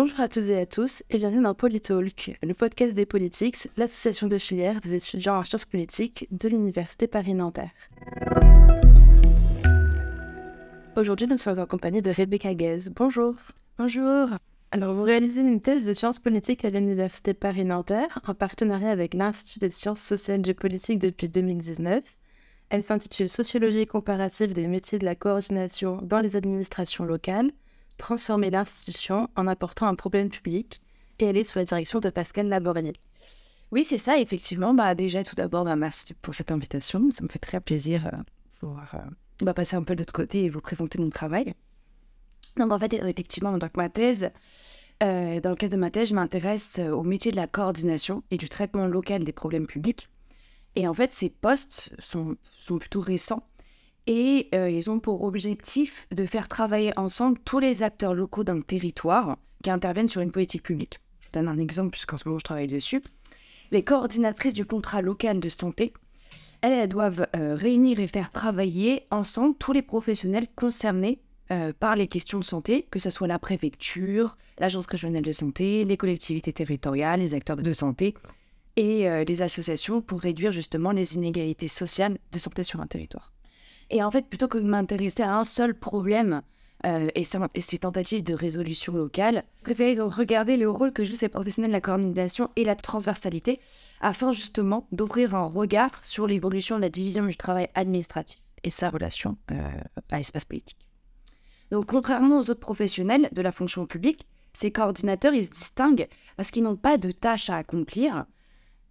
Bonjour à tous et à tous et bienvenue dans Politalk, le podcast des politiques, l'association de filière des étudiants en sciences politiques de l'Université Paris-Nanterre. Aujourd'hui, nous sommes en compagnie de Rebecca Guez. Bonjour. Bonjour. Alors, vous réalisez une thèse de sciences politiques à l'Université Paris-Nanterre en partenariat avec l'Institut des sciences sociales et politiques depuis 2019. Elle s'intitule Sociologie comparative des métiers de la coordination dans les administrations locales transformer l'institution en apportant un problème public et est sous la direction de Pascal Labornier. Oui, c'est ça, effectivement. Bah, déjà, tout d'abord, bah, merci pour cette invitation. Ça me fait très plaisir de euh, pouvoir euh, bah, passer un peu de l'autre côté et vous présenter mon travail. Donc, en fait, effectivement, dans ma thèse, euh, dans le cadre de ma thèse, je m'intéresse au métier de la coordination et du traitement local des problèmes publics. Et en fait, ces postes sont, sont plutôt récents et euh, ils ont pour objectif de faire travailler ensemble tous les acteurs locaux d'un territoire qui interviennent sur une politique publique. Je vous donne un exemple puisqu'en ce moment je travaille dessus. Les coordinatrices du contrat local de santé, elles, doivent euh, réunir et faire travailler ensemble tous les professionnels concernés euh, par les questions de santé, que ce soit la préfecture, l'agence régionale de santé, les collectivités territoriales, les acteurs de santé et les associations pour réduire justement les inégalités sociales de santé sur un territoire. Et en fait, plutôt que de m'intéresser à un seul problème euh, et, ses tentatives de résolution locale, je préférais donc regarder le rôle que jouent ces professionnels de la coordination et la transversalité, afin justement d'ouvrir un regard sur l'évolution de la division du travail administratif et sa relation euh, à l'espace politique. Donc, contrairement aux autres professionnels de la fonction publique, ces coordinateurs, ils se distinguent parce qu'ils n'ont pas de tâches à accomplir,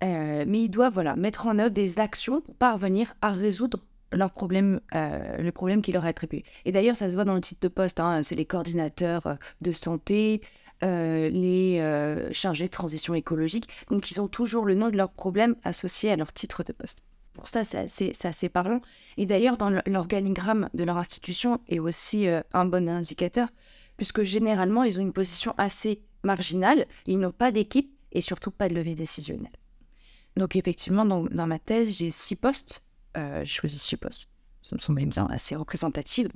euh, mais ils doivent voilà, mettre en œuvre des actions pour parvenir à résoudre leur problème, euh, le problème qui leur est attribué. Et d'ailleurs, ça se voit dans le titre de poste, hein, c'est les coordinateurs euh, de santé, euh, les chargés de transition écologique. Donc, ils ont toujours le nom de leur problème associé à leur titre de poste. Pour ça, c'est assez, parlant. Et d'ailleurs, dans l'organigramme de leur institution est aussi un bon indicateur, puisque généralement, ils ont une position assez marginale, ils n'ont pas d'équipe et surtout pas de levée décisionnelle. Donc, effectivement, dans ma thèse, j'ai six postes euh, six postes, ce me semble bien assez représentatifs,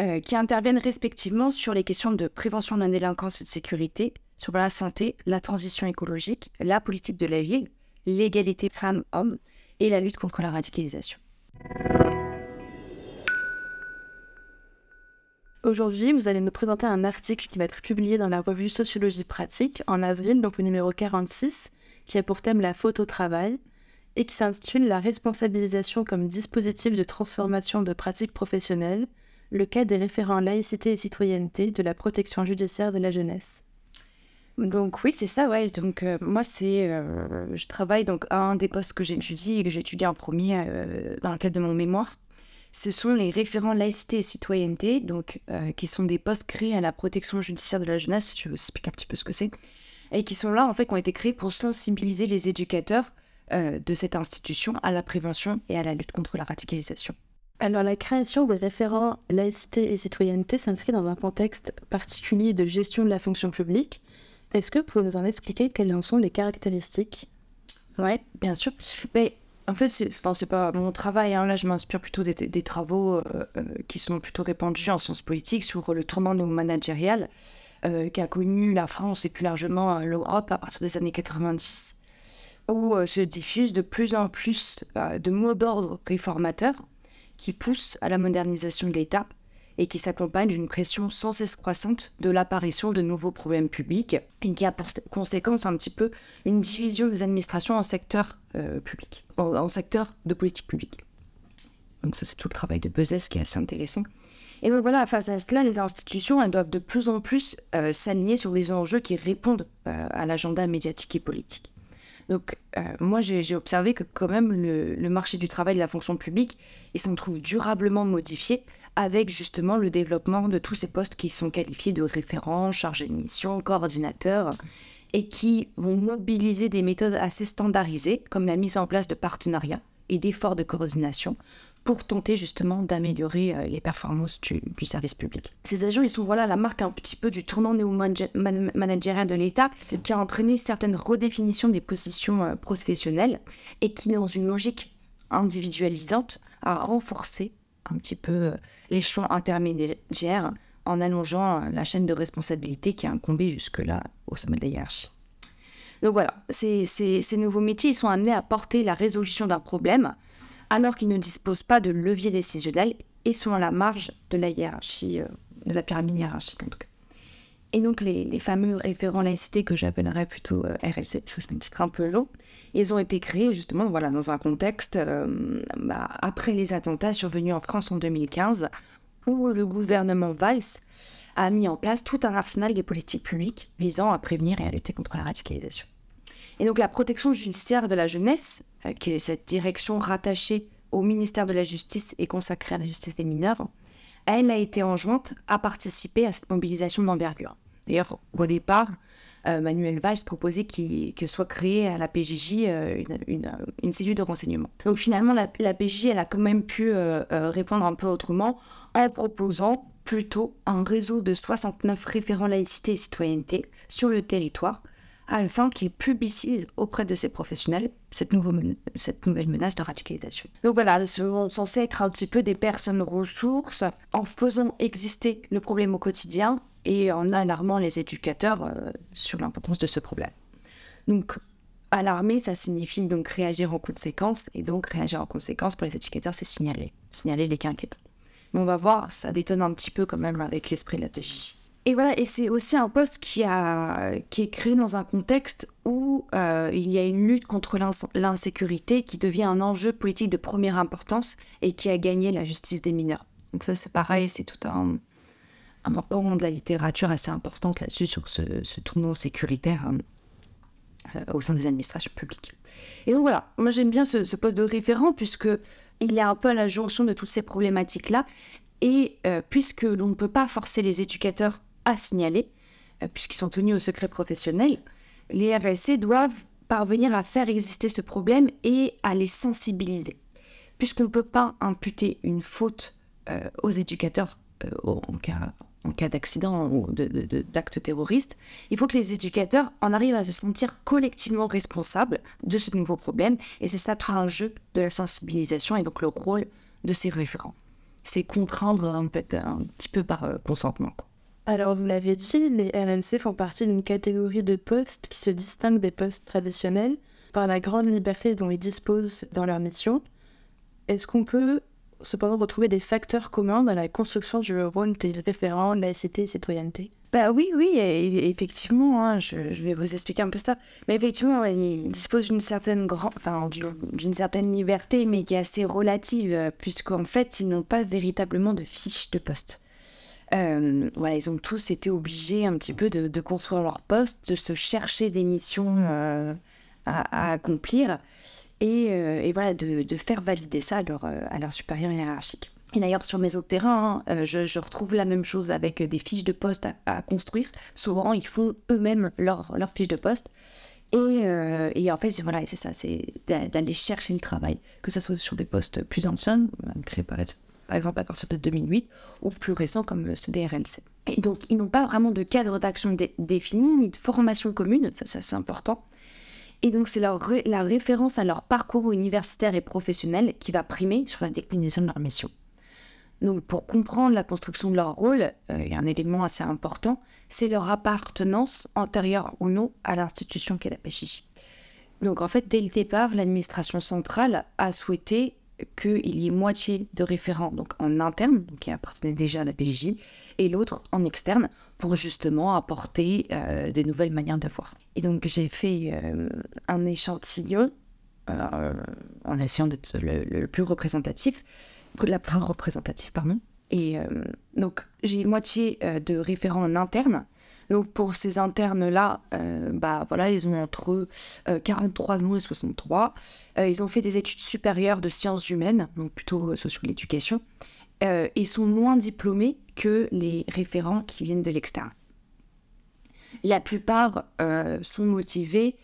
euh, qui interviennent respectivement sur les questions de prévention de la délinquance et de sécurité, sur la santé, la transition écologique, la politique de la ville, l'égalité femmes-hommes et la lutte contre la radicalisation. Aujourd'hui, vous allez nous présenter un article qui va être publié dans la revue Sociologie pratique en avril, donc le numéro 46, qui a pour thème la faute au travail, et qui s'intitule La responsabilisation comme dispositif de transformation de pratiques professionnelles, le cas des référents laïcité et citoyenneté de la protection judiciaire de la jeunesse. Donc oui, c'est ça, ouais. Donc euh, moi, c'est, euh, je travaille donc un des postes que j'étudie et que j'ai étudié en premier euh, dans le cadre de mon mémoire. Ce sont les référents laïcité et citoyenneté, donc qui sont des postes créés à la protection judiciaire de la jeunesse. Je vais vous expliquer un petit peu ce que c'est, et qui sont là en fait, qui ont été créés pour sensibiliser les éducateurs euh, de cette institution à la prévention et à la lutte contre la radicalisation. Alors la création des référents laïcité et citoyenneté s'inscrit dans un contexte particulier de gestion de la fonction publique. Est-ce que vous pouvez nous en expliquer quelles en sont les caractéristiques? Oui, bien sûr. Mais en fait, c'est enfin, pas mon travail. Hein. Là, je m'inspire plutôt des, travaux euh, euh, qui sont plutôt répandus en sciences politiques sur le tourment néo-managérial qui a connu la France et plus largement l'Europe à partir des années 90 où euh, se diffusent de plus en plus euh, de mots d'ordre réformateurs qui poussent à la modernisation de l'État et qui s'accompagnent d'une pression sans cesse croissante de l'apparition de nouveaux problèmes publics et qui a pour conséquence un petit peu une division des administrations en secteurs euh, publics, en, secteurs de politique publique. Donc ça c'est tout le travail de Bezès qui est assez intéressant. Et donc voilà, face à cela, les institutions elles doivent de plus en plus s'aligner sur les enjeux qui répondent à l'agenda médiatique et politique. Donc, euh, moi, j'ai observé que quand même le, marché du travail de la fonction publique, il s'en trouve durablement modifié avec justement le développement de tous ces postes qui sont qualifiés de référents, chargés de mission, coordinateurs, et qui vont mobiliser des méthodes assez standardisées, comme la mise en place de partenariats et d'efforts de coordination pour tenter justement d'améliorer euh, les performances du, service public. Ces agents, ils sont voilà la marque un petit peu du tournant néo-managérial de l'État qui a entraîné certaines redéfinitions des positions euh, professionnelles et qui, dans une logique individualisante, a renforcé un petit peu euh, l'échelon intermédiaire en allongeant la chaîne de responsabilité qui a incombé jusque-là au sommet de la hiérarchie. Donc voilà, ces, ces, nouveaux métiers ils sont amenés à porter la résolution d'un problème alors qu'ils ne disposent pas de levier décisionnel et sont à la marge de la hiérarchie, euh, de la pyramide hiérarchique en tout cas. Et donc les, fameux référents laïcité que j'appellerais plutôt euh, RLC, parce que c'est un titre un peu long, ils ont été créés justement voilà, dans un contexte euh, bah, après les attentats survenus en France en 2015, où le gouvernement Valls a mis en place tout un arsenal de politiques publiques visant à prévenir et à lutter contre la radicalisation. Et donc la protection judiciaire de la jeunesse, euh, qui est cette direction rattachée au ministère de la Justice et consacrée à la justice des mineurs, elle a été enjointe à participer à cette mobilisation d'envergure. D'ailleurs, au départ, euh, Manuel Valls proposait que soit créée à la PJJ euh, une, cellule de renseignement. Donc finalement, la, la PJJ, elle a quand même pu répondre un peu autrement en proposant plutôt un réseau de 69 référents laïcité et citoyenneté sur le territoire afin qu'ils publicisent auprès de ces professionnels cette, nouvelle menace de radicalisation. Donc voilà, ils sont censés être un petit peu des personnes ressources en faisant exister le problème au quotidien et en alarmant les éducateurs euh, sur l'importance de ce problème. Donc alarmer, ça signifie donc réagir en conséquence et donc réagir en conséquence pour les éducateurs, c'est signaler, signaler les cas inquiétants. Mais on va voir, ça détonne un petit peu quand même avec l'esprit de la PJ. Et voilà, et c'est aussi un poste qui, a, qui est créé dans un contexte où euh, il y a une lutte contre l'insécurité qui devient un enjeu politique de première importance et qui a gagné la justice des mineurs. Donc ça, c'est pareil, c'est tout un, un moment de la littérature assez importante là-dessus, sur ce, ce, tournant sécuritaire euh, au sein des administrations publiques. Et donc voilà, moi j'aime bien ce, ce, poste de référent puisque il est un peu à la jonction de toutes ces problématiques-là. Et euh, puisque l'on ne peut pas forcer les éducateurs à signaler, euh, puisqu'ils sont tenus au secret professionnel, les RLC doivent parvenir à faire exister ce problème et à les sensibiliser. Puisqu'on ne peut pas imputer une faute euh, aux éducateurs en cas, en cas d'accident ou d'acte terroriste, il faut que les éducateurs en arrivent à se sentir collectivement responsables de ce nouveau problème. Et c'est ça tout un jeu de la sensibilisation et donc le rôle de ces référents. C'est contraindre un, petit peu par euh, consentement. Alors, vous l'avez dit, les RNC font partie d'une catégorie de postes qui se distingue des postes traditionnels par la grande liberté dont ils disposent dans leur mission. Est-ce qu'on peut cependant retrouver des facteurs communs dans la construction du rôle des référents laïcité et citoyenneté? Bah oui, oui, effectivement, hein, je, vais vous expliquer un peu ça. Mais effectivement, ils disposent d'une certaine, enfin, d'une certaine liberté, mais qui est assez relative, puisqu'en fait, ils n'ont pas véritablement de fiche de poste. Euh, voilà, ils ont tous été obligés un petit peu de, construire leur poste, de se chercher des missions euh, à, accomplir et, euh, voilà, de, faire valider ça à leur, à leur supérieur hiérarchique. Et d'ailleurs, sur mes autres terrains, hein, je, retrouve la même chose avec des fiches de poste à, construire. Souvent, ils font eux-mêmes leurs leur fiches de poste. Et, et, en fait, voilà, c'est ça, c'est d'aller chercher le travail, que ce soit sur des postes plus anciens, créés par par exemple à partir de 2008, ou plus récents comme ceux des RNC. Et donc, ils n'ont pas vraiment de cadre d'action défini, ni de formation commune, ça, ça c'est important. Et donc, c'est la référence à leur parcours universitaire et professionnel qui va primer sur la déclinaison de leur mission. Donc, pour comprendre la construction de leur rôle, euh, il y a un élément assez important, c'est leur appartenance antérieure ou non à l'institution qu'est la PJJ. Donc, en fait, dès le départ, l'administration centrale a souhaité qu'il y ait moitié de référents donc en interne, donc qui appartenaient déjà à la PJJ, et l'autre en externe, pour justement apporter euh, des nouvelles manières de voir. Et donc j'ai fait euh, un échantillon euh, en essayant d'être le, plus représentatif, la plus représentative, pardon. Et donc j'ai moitié de référents en interne, donc pour ces internes-là, euh, bah voilà, ils ont entre 43 euh, ans et 63. Euh, ils ont fait des études supérieures de sciences humaines, donc plutôt sur l'éducation, et sont moins diplômés que les référents qui viennent de l'extérieur. La plupart sont motivés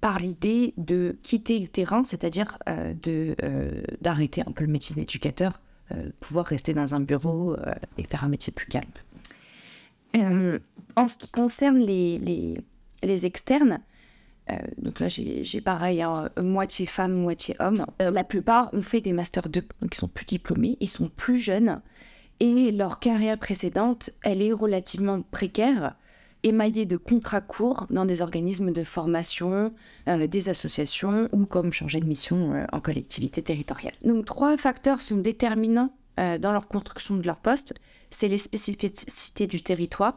par l'idée de quitter le terrain, c'est-à-dire d'arrêter un peu le métier d'éducateur, pouvoir rester dans un bureau et faire un métier plus calme. En ce qui concerne les, externes, euh, donc là j'ai pareil, hein, moitié femme, moitié homme. Euh, la plupart ont fait des masters 2, donc ils sont plus diplômés, ils sont plus jeunes Et leur carrière précédente, elle est relativement précaire, émaillée de contrats courts dans des organismes de formation, euh, des associations ou comme changer de mission en collectivité territoriale. Donc trois facteurs sont déterminants dans leur construction de leur poste. C'est les spécificités du territoire,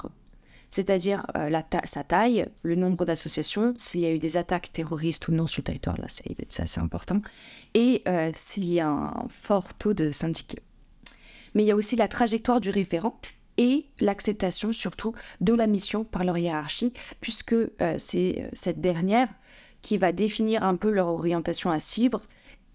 c'est-à-dire sa taille, le nombre d'associations, s'il y a eu des attaques terroristes ou non sur le territoire, là c'est assez important, et s'il y a un fort taux de syndicats mais il y a aussi la trajectoire du référent et l'acceptation surtout de la mission par leur hiérarchie, puisque euh, c'est euh, cette dernière qui va définir un peu leur orientation à suivre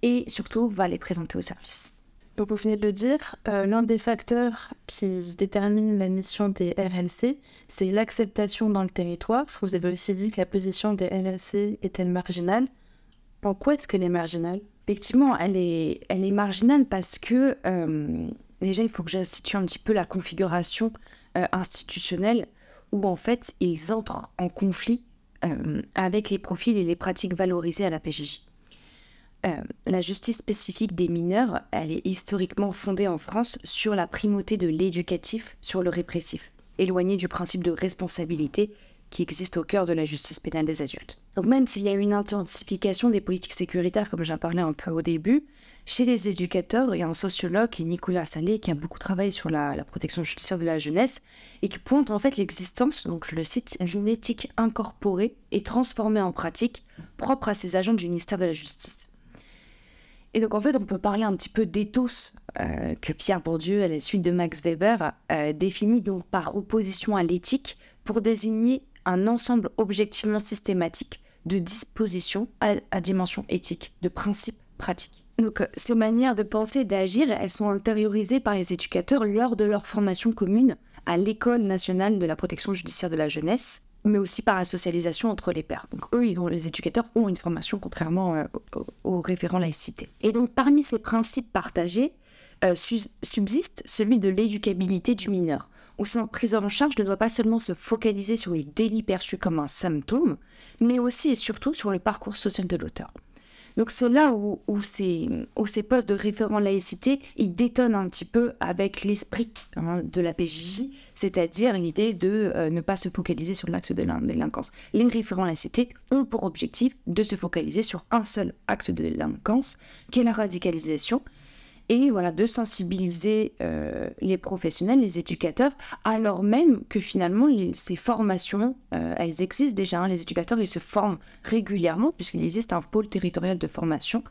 et surtout va les présenter au service. Donc vous venez de le dire, euh, l'un des facteurs qui détermine la mission des RLC, c'est l'acceptation dans le territoire. Vous avez aussi dit que la position des RLC était marginale. En quoi est-ce qu'elle est marginale? Effectivement, elle est, elle est marginale parce que déjà, il faut que j'institue un petit peu la configuration euh, institutionnelle où en fait ils entrent en conflit euh, avec les profils et les pratiques valorisées à la PJJ. Euh, la justice spécifique des mineurs, elle est historiquement fondée en France sur la primauté de l'éducatif sur le répressif, éloignée du principe de responsabilité qui existe au cœur de la justice pénale des adultes. Donc même s'il y a une intensification des politiques sécuritaires, comme j'en parlais un peu au début, chez les éducateurs, il y a un sociologue, Nicolas Salé, qui a beaucoup travaillé sur la, protection judiciaire de la jeunesse et qui pointe en fait l'existence, donc je le cite, d'une éthique incorporée et transformée en pratique propre à ces agents du ministère de la Justice. Et donc en fait, on peut parler un petit peu d'éthos euh, que Pierre Bourdieu, à la suite de Max Weber, euh, définit donc par opposition à l'éthique pour désigner un ensemble objectivement systématique de dispositions à dimension éthique, de principes pratiques. Donc, euh, ces manières de penser et d'agir, elles sont intériorisées par les éducateurs lors de leur formation commune à l'École nationale de la protection judiciaire de la jeunesse, mais aussi par la socialisation entre les pairs. Donc, eux, ils ont, les éducateurs ont une formation contrairement euh, aux, référents laïcité. Et donc, parmi ces principes partagés, euh, subsiste celui de l'éducabilité du mineur, où sa prise en charge ne doit pas seulement se focaliser sur le délit perçu comme un symptôme, mais aussi et surtout sur le parcours social de l'auteur. Donc c'est là où, ces, postes de référent laïcité, ils détonnent un petit peu avec l'esprit hein, de la PJJ, c'est-à-dire l'idée de euh, ne pas se focaliser sur l'acte de la délinquance. Les référents laïcité ont pour objectif de se focaliser sur un seul acte de délinquance, qui est la radicalisation, et voilà de sensibiliser euh, les professionnels, les éducateurs, alors même que finalement ces formations, euh, elles existent déjà. Hein. les éducateurs, ils se forment régulièrement puisqu'il existe un pôle territorial de formation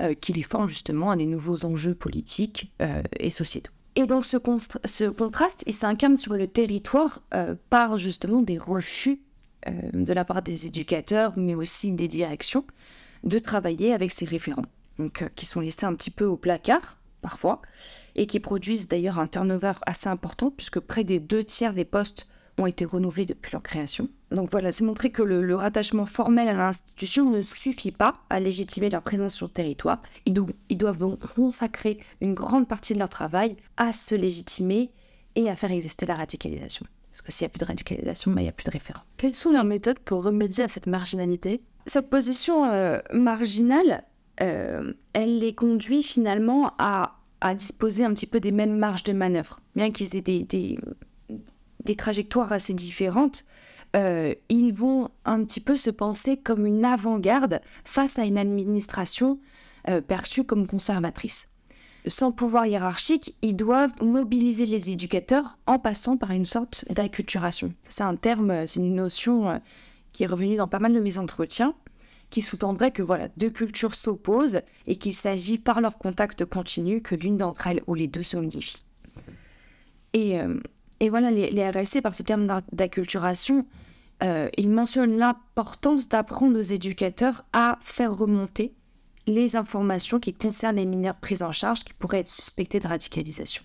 euh, qui les forme justement à des nouveaux enjeux politiques et sociétaux. Et donc ce, ce contraste, il s'incarne sur le territoire par justement des refus de la part des éducateurs, mais aussi des directions, de travailler avec ces référents donc, euh, qui sont laissés un petit peu au placard parfois, et qui produisent d'ailleurs un turnover assez important, puisque près des deux tiers des postes ont été renouvelés depuis leur création. Donc voilà, c'est montrer que le, rattachement formel à l'institution ne suffit pas à légitimer leur présence sur le territoire. Ils, ils doivent donc consacrer une grande partie de leur travail à se légitimer et à faire exister la radicalisation. Parce que s'il n'y a plus de radicalisation, bah, il n'y a plus de référent. Quelles sont leurs méthodes pour remédier à cette marginalité? Cette position euh, marginale, euh, elle les conduit finalement à, disposer un petit peu des mêmes marges de manœuvre. Bien qu'ils aient des, trajectoires assez différentes, euh, ils vont un petit peu se penser comme une avant-garde face à une administration euh, perçue comme conservatrice. Sans pouvoir hiérarchique, ils doivent mobiliser les éducateurs en passant par une sorte d'acculturation. C'est un terme, c'est une notion qui est revenue dans pas mal de mes entretiens qui sous-tendrait que voilà, deux cultures s'opposent et qu'il s'agit par leur contact continu que l'une d'entre elles ou les deux se modifient. Et, euh, et voilà, les, les, RLC, par ce terme d'acculturation, euh, ils mentionnent l'importance d'apprendre aux éducateurs à faire remonter les informations qui concernent les mineurs pris en charge qui pourraient être suspectés de radicalisation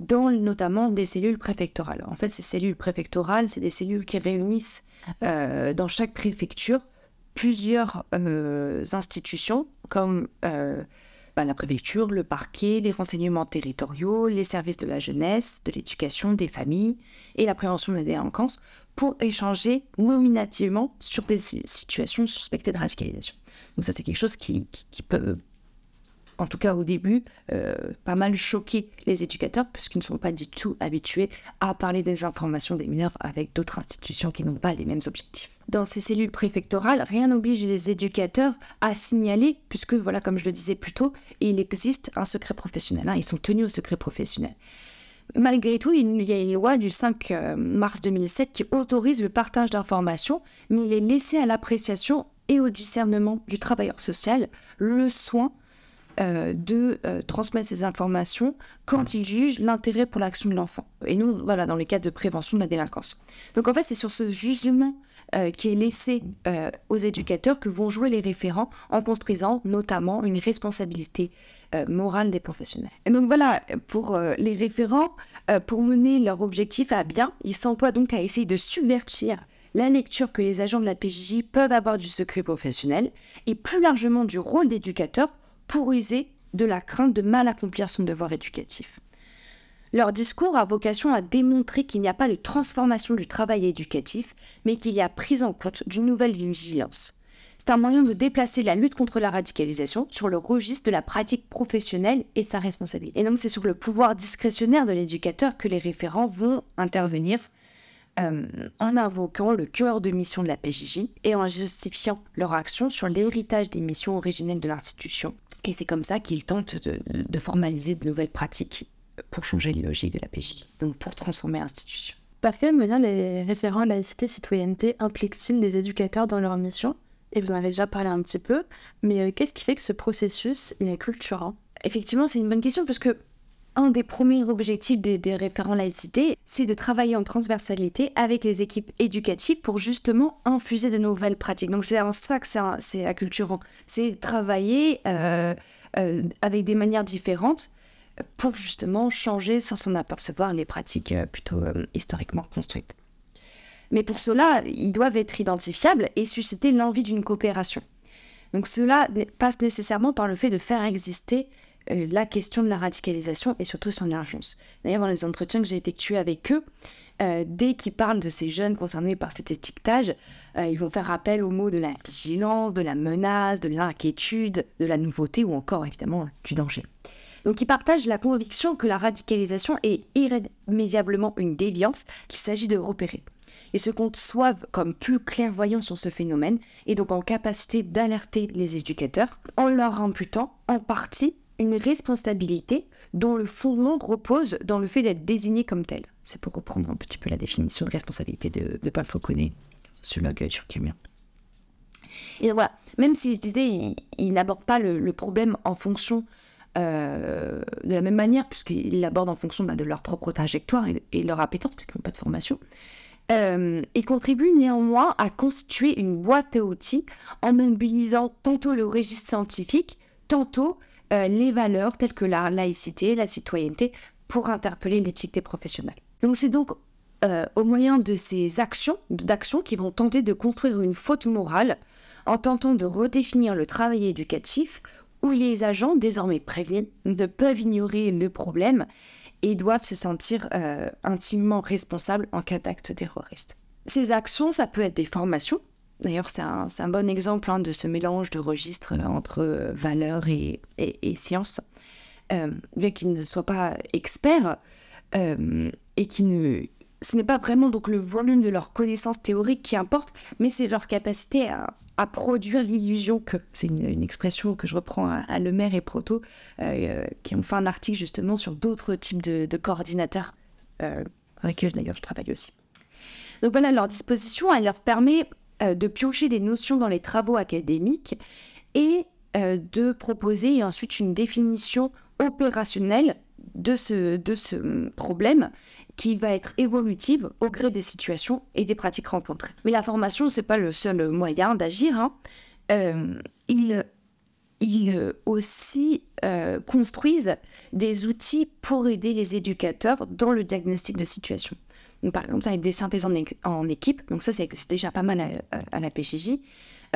dans notamment des cellules préfectorales. En fait, ces cellules préfectorales, c'est des cellules qui réunissent euh, dans chaque préfecture plusieurs euh, institutions comme euh, bah, la préfecture, le parquet, les renseignements territoriaux, les services de la jeunesse, de l'éducation, des familles et la prévention de la délinquance pour échanger nominativement sur des situations suspectées de radicalisation. Donc ça c'est quelque chose qui, peut en tout cas au début, euh, pas mal choqué les éducateurs, puisqu'ils ne sont pas du tout habitués à parler des informations des mineurs avec d'autres institutions qui n'ont pas les mêmes objectifs. Dans ces cellules préfectorales, rien n'oblige les éducateurs à signaler, puisque, voilà, comme je le disais plus tôt, il existe un secret professionnel. Hein, ils sont tenus au secret professionnel. Malgré tout, il y a une loi du 5 euh, mars 2007 qui autorise le partage d'informations, mais il est laissé à l'appréciation et au discernement du travailleur social le soin euh, de euh, transmettre ces informations quand il juge l'intérêt pour l'action de l'enfant. Et nous, voilà, dans les cas de prévention de la délinquance. Donc en fait, c'est sur ce jugement qui est laissé aux éducateurs que vont jouer les référents en construisant notamment une responsabilité euh, morale des professionnels. Et donc voilà, pour euh, les référents, euh, pour mener leur objectif à bien, ils s'emploient donc à essayer de subvertir la lecture que les agents de la PJJ peuvent avoir du secret professionnel et plus largement du rôle d'éducateur pour user de la crainte de mal accomplir son devoir éducatif. Leur discours a vocation à démontrer qu'il n'y a pas de transformation du travail éducatif, mais qu'il y a prise en compte d'une nouvelle vigilance. C'est un moyen de déplacer la lutte contre la radicalisation sur le registre de la pratique professionnelle et de sa responsabilité. Et donc c'est sur le pouvoir discrétionnaire de l'éducateur que les référents vont intervenir euh, en invoquant le cœur de mission de la PJJ et en justifiant leur action sur l'héritage des missions originelles de l'institution. Et c'est comme ça qu'ils tentent de, formaliser de nouvelles pratiques pour changer les logiques de la PJJ, donc pour transformer l'institution. Par quel moyen les référents laïcité citoyenneté impliquent-ils les éducateurs dans leur mission? Et vous en avez déjà parlé un petit peu, mais euh, qu'est-ce qui fait que ce processus est culturant Effectivement, c'est une bonne question parce que un des premiers objectifs des, référents laïcité, c'est de travailler en transversalité avec les équipes éducatives pour justement infuser de nouvelles pratiques. Donc c'est en ça que c'est acculturant. C'est travailler euh, euh, avec des manières différentes pour justement changer sans s'en apercevoir les pratiques plutôt historiquement construites. Mais pour cela, ils doivent être identifiables et susciter l'envie d'une coopération. Donc cela passe nécessairement par le fait de faire exister euh, la question de la radicalisation et surtout son urgence. D'ailleurs, dans les entretiens que j'ai effectués avec eux, euh, dès qu'ils parlent de ces jeunes concernés par cet étiquetage, euh, ils vont faire appel aux mots de la vigilance, de la menace, de l'inquiétude, de la nouveauté ou encore évidemment du danger. Donc ils partagent la conviction que la radicalisation est irrémédiablement une déviance qu'il s'agit de repérer et se conçoivent comme plus clairvoyants sur ce phénomène et donc en capacité d'alerter les éducateurs en leur imputant en partie une responsabilité dont le fondement repose dans le fait d'être désigné comme tel. C'est pour reprendre un petit peu la définition de responsabilité de, de Paul Fauconnet, sociologue turquimien. Et voilà, même si je disais, il, n'aborde pas le, problème en fonction euh, de la même manière, puisqu'il l'aborde en fonction bah, de leur propre trajectoire et, et leur appétence, puisqu'ils n'ont pas de formation. Euh, il contribue néanmoins à constituer une boîte à outils en mobilisant tantôt le registre scientifique, tantôt euh, les valeurs telles que la laïcité, la citoyenneté, pour interpeller l'éthique professionnelle. Donc c'est donc euh, au moyen de ces actions, d'actions qui vont tenter de construire une faute morale en tentant de redéfinir le travail éducatif où les agents, désormais prévenus, ne peuvent ignorer le problème et doivent se sentir euh, intimement responsables en cas d'acte terroriste. Ces actions, ça peut être des formations. D'ailleurs, c'est un, bon exemple hein, de ce mélange de registres entre euh, valeurs et, et, sciences. Euh, bien qu'ils ne soient pas experts et qui ne ce n'est pas vraiment donc le volume de leurs connaissances théoriques qui importe, mais c'est leur capacité à, à produire l'illusion que, c'est une, expression que je reprends à, Le Maire et Proto, euh, qui ont fait un article justement sur d'autres types de, coordinateurs, euh, avec qui d'ailleurs je travaille aussi. Donc voilà, leur disposition, elle leur permet euh, de piocher des notions dans les travaux académiques et de proposer ensuite une définition opérationnelle de ce, de ce problème qui va être évolutive au gré des situations et des pratiques rencontrées. Mais la formation, c'est pas le seul moyen d'agir. Hein. Euh, ils, aussi euh, construisent des outils pour aider les éducateurs dans le diagnostic de situation. Par exemple, ça des synthèses en, équipe, donc ça c'est déjà pas mal à, la PJJ.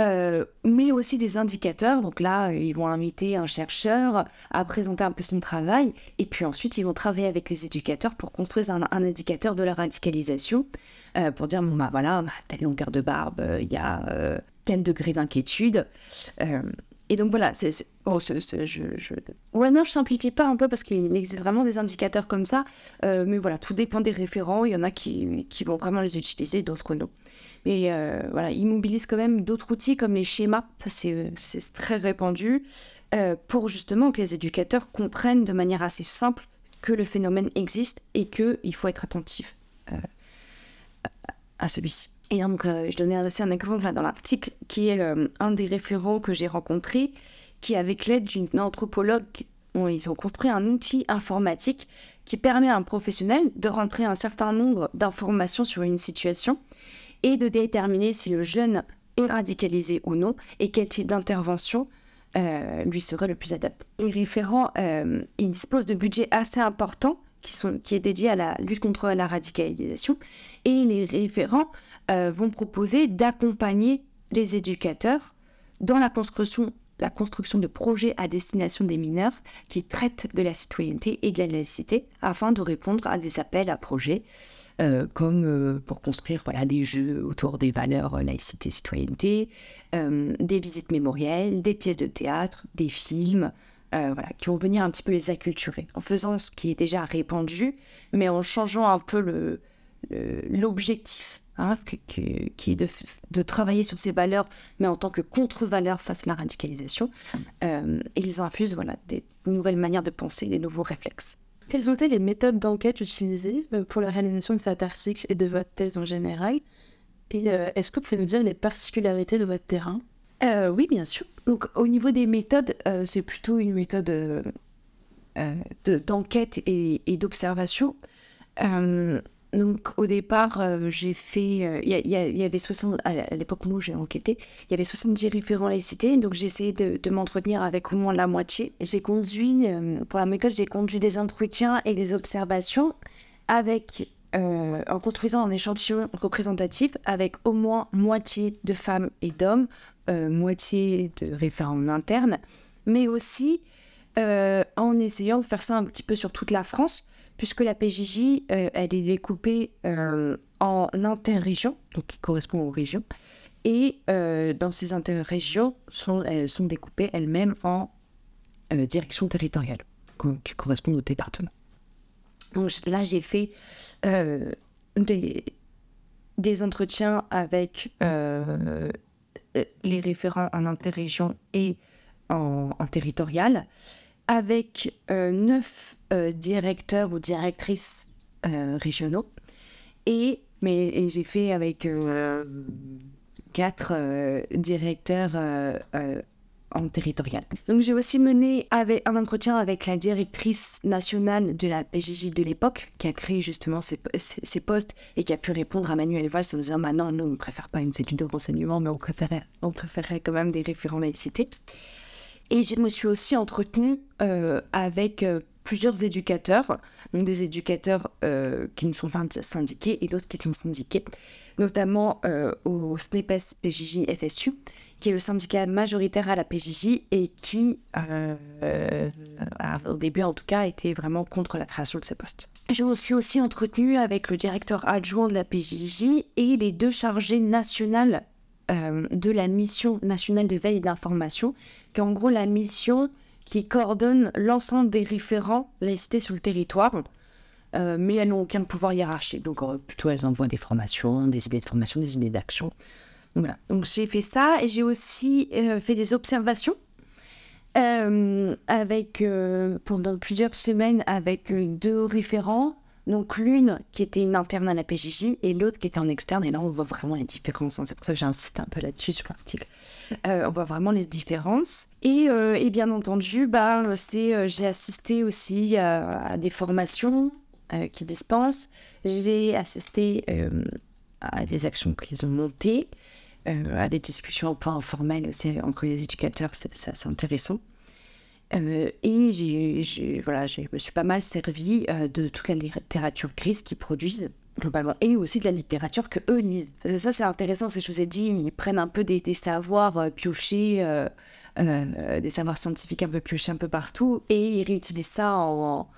Euh, mais aussi des indicateurs. Donc là, ils vont inviter un chercheur à présenter un peu son travail, et puis ensuite, ils vont travailler avec les éducateurs pour construire un, indicateur de la radicalisation, euh, pour dire, bon, bah voilà, telle longueur de barbe, il y a tel degré d'inquiétude. Et donc voilà, oh, je, je... Ouais, non, je simplifie pas un peu parce qu'il existe vraiment des indicateurs comme ça. Euh, mais voilà, tout dépend des référents. Il y en a qui, vont vraiment les utiliser, d'autres non. Mais euh, voilà, ils mobilisent quand même d'autres outils comme les schémas. C'est très répandu. Euh, pour justement que les éducateurs comprennent de manière assez simple que le phénomène existe et qu'il faut être attentif à celui-ci. Et donc, euh, je donnais aussi un exemple là, dans l'article qui est euh, un des référents que j'ai rencontré, qui, avec l'aide d'une anthropologue, ils ont construit un outil informatique qui permet à un professionnel de rentrer un certain nombre d'informations sur une situation et de déterminer si le jeune est radicalisé ou non et quel type d'intervention euh, lui serait le plus adapté. Les référents, ils disposent de budgets assez importants qui, sont, qui est dédié à la lutte contre la radicalisation et les référents euh, vont proposer d'accompagner les éducateurs dans la construction, la construction de projets à destination des mineurs qui traitent de la citoyenneté et de la laïcité afin de répondre à des appels à projets euh, comme euh, pour construire voilà, des jeux autour des valeurs laïcité, citoyenneté, des visites mémorielles, des pièces de théâtre, des films, voilà, qui vont venir un petit peu les acculturer, en faisant ce qui est déjà répandu, mais en changeant un peu l'objectif Hein, qui, est de, travailler sur ces valeurs, mais en tant que contre-valeur face à la radicalisation. Euh, et ils infusent voilà, des nouvelles manières de penser, des nouveaux réflexes. Quelles ont été les méthodes d'enquête utilisées euh, pour la réalisation de cet article et de votre thèse en général? Et euh, est-ce que vous pouvez nous dire les particularités de votre terrain? Oui, bien sûr. Donc, au niveau des méthodes, c'est plutôt une méthode d'enquête et, et d'observation. Donc au départ, euh, j'ai fait, euh, il y, avait 60, à l'époque où j'ai enquêté, il y avait 70 référents laïcité, donc j'ai essayé de, m'entretenir avec au moins la moitié. J'ai conduit, euh, pour la méthode, j'ai conduit des entretiens et des observations avec, en construisant un échantillon représentatif avec au moins moitié de femmes et d'hommes, moitié de référents internes, mais aussi en essayant de faire ça un petit peu sur toute la France puisque la PJJ, euh, elle est découpée euh, en interrégions, donc qui correspond aux régions, et euh, dans ces interrégions, elles sont découpées elles-mêmes en directions territoriales, qui correspondent au département. Donc là, j'ai fait des, des, entretiens avec les référents en interrégion et en, en territorial avec euh, neuf euh, directeurs ou directrices euh, régionaux et mais j'ai fait avec quatre directeurs en territorial. Donc j'ai aussi mené avec, un entretien avec la directrice nationale de la PJJ de l'époque, qui a créé justement ces, postes et qui a pu répondre à Manuel Valls en disant maintenant nous on ne préfère pas une étude de renseignement, mais on préférait, on préférait quand même des référents laïcité. Et je me suis aussi entretenue euh, avec euh, plusieurs éducateurs, donc des éducateurs euh, qui ne sont pas syndiqués et d'autres qui sont syndiqués, notamment au SNEPES PJJ FSU, qui est le syndicat majoritaire à la PJJ et qui, au début en tout cas, était vraiment contre la création de ces postes. Je me suis aussi entretenue avec le directeur adjoint de la PJJ et les deux chargés nationaux de la mission nationale de veille et d'information, qui en gros la mission qui coordonne l'ensemble des référents listés sur le territoire, euh, mais elles n'ont aucun pouvoir hiérarchique. Donc euh, plutôt elles envoient des formations, des idées de formation, des idées d'action. Voilà. Donc j'ai fait ça et j'ai aussi euh, fait des observations avec pendant plusieurs semaines avec deux référents donc l'une qui était une interne à la PJJ et l'autre qui était en externe. Et là, on voit vraiment les différences. Hein. C'est pour ça que j'insiste un peu là-dessus sur l'article. Euh, on voit vraiment les différences. Et, euh, et bien entendu, bah, c'est, euh, j'ai assisté aussi à, des formations qui dispensent. J'ai assisté à des actions qu'ils ont montées, à des discussions un peu informelles aussi entre les éducateurs. C'est, c'est assez intéressant. Euh, et j'ai, voilà, je me suis pas mal servi euh, de toute la littérature grise qu'ils produisent globalement et aussi de la littérature que eux lisent. Ça, c'est intéressant, c'est que je vous ai dit, ils prennent un peu des, savoirs euh, piochés, des savoirs scientifiques un peu piochés un peu partout et ils réutilisent ça en,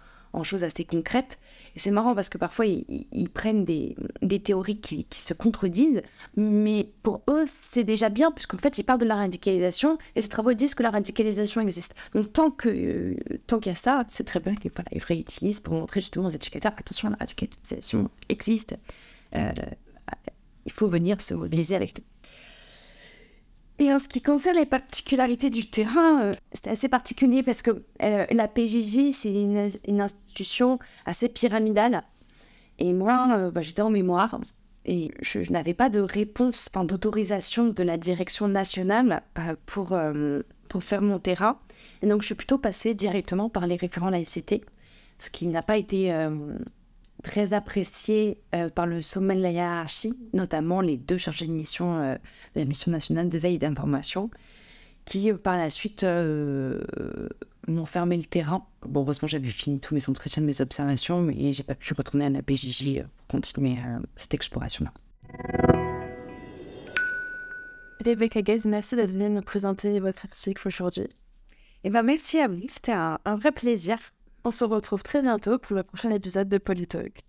choses assez concrètes. Et c'est marrant parce que parfois, ils, prennent des, théories qui, se contredisent, mais pour eux, c'est déjà bien, puisqu'en fait, ils parlent de la radicalisation, et ces travaux disent que la radicalisation existe. Donc, tant qu'il tant qu'il y a ça, c'est très bien qu'ils voilà, réutilisent pour montrer justement aux éducateurs, attention, la radicalisation existe. Euh, il faut venir se mobiliser avec nous. Et en ce qui concerne les particularités du terrain, euh, c'est assez particulier parce que euh, la PJJ, c'est une, institution assez pyramidale. Et moi, euh, bah, j'étais en mémoire et je, n'avais pas de réponse, enfin d'autorisation de la direction nationale pour, pour faire mon terrain. Et donc, je suis plutôt passée directement par les référents laïcité, ce qui n'a pas été très apprécié euh, par le sommet de la hiérarchie, notamment les deux chargés de mission euh, de la mission nationale de veille d'information, qui euh, par la suite m'ont fermé le terrain. Bon, heureusement, j'avais fini tous mes entretiens, mes observations, mais j'ai pas pu retourner à la PJJ pour continuer cette exploration-là. Rebecca Gaze, merci d'être venue nous présenter votre article aujourd'hui. Eh ben, merci à vous, c'était un vrai plaisir. On se retrouve très bientôt pour le prochain épisode de Polytalk.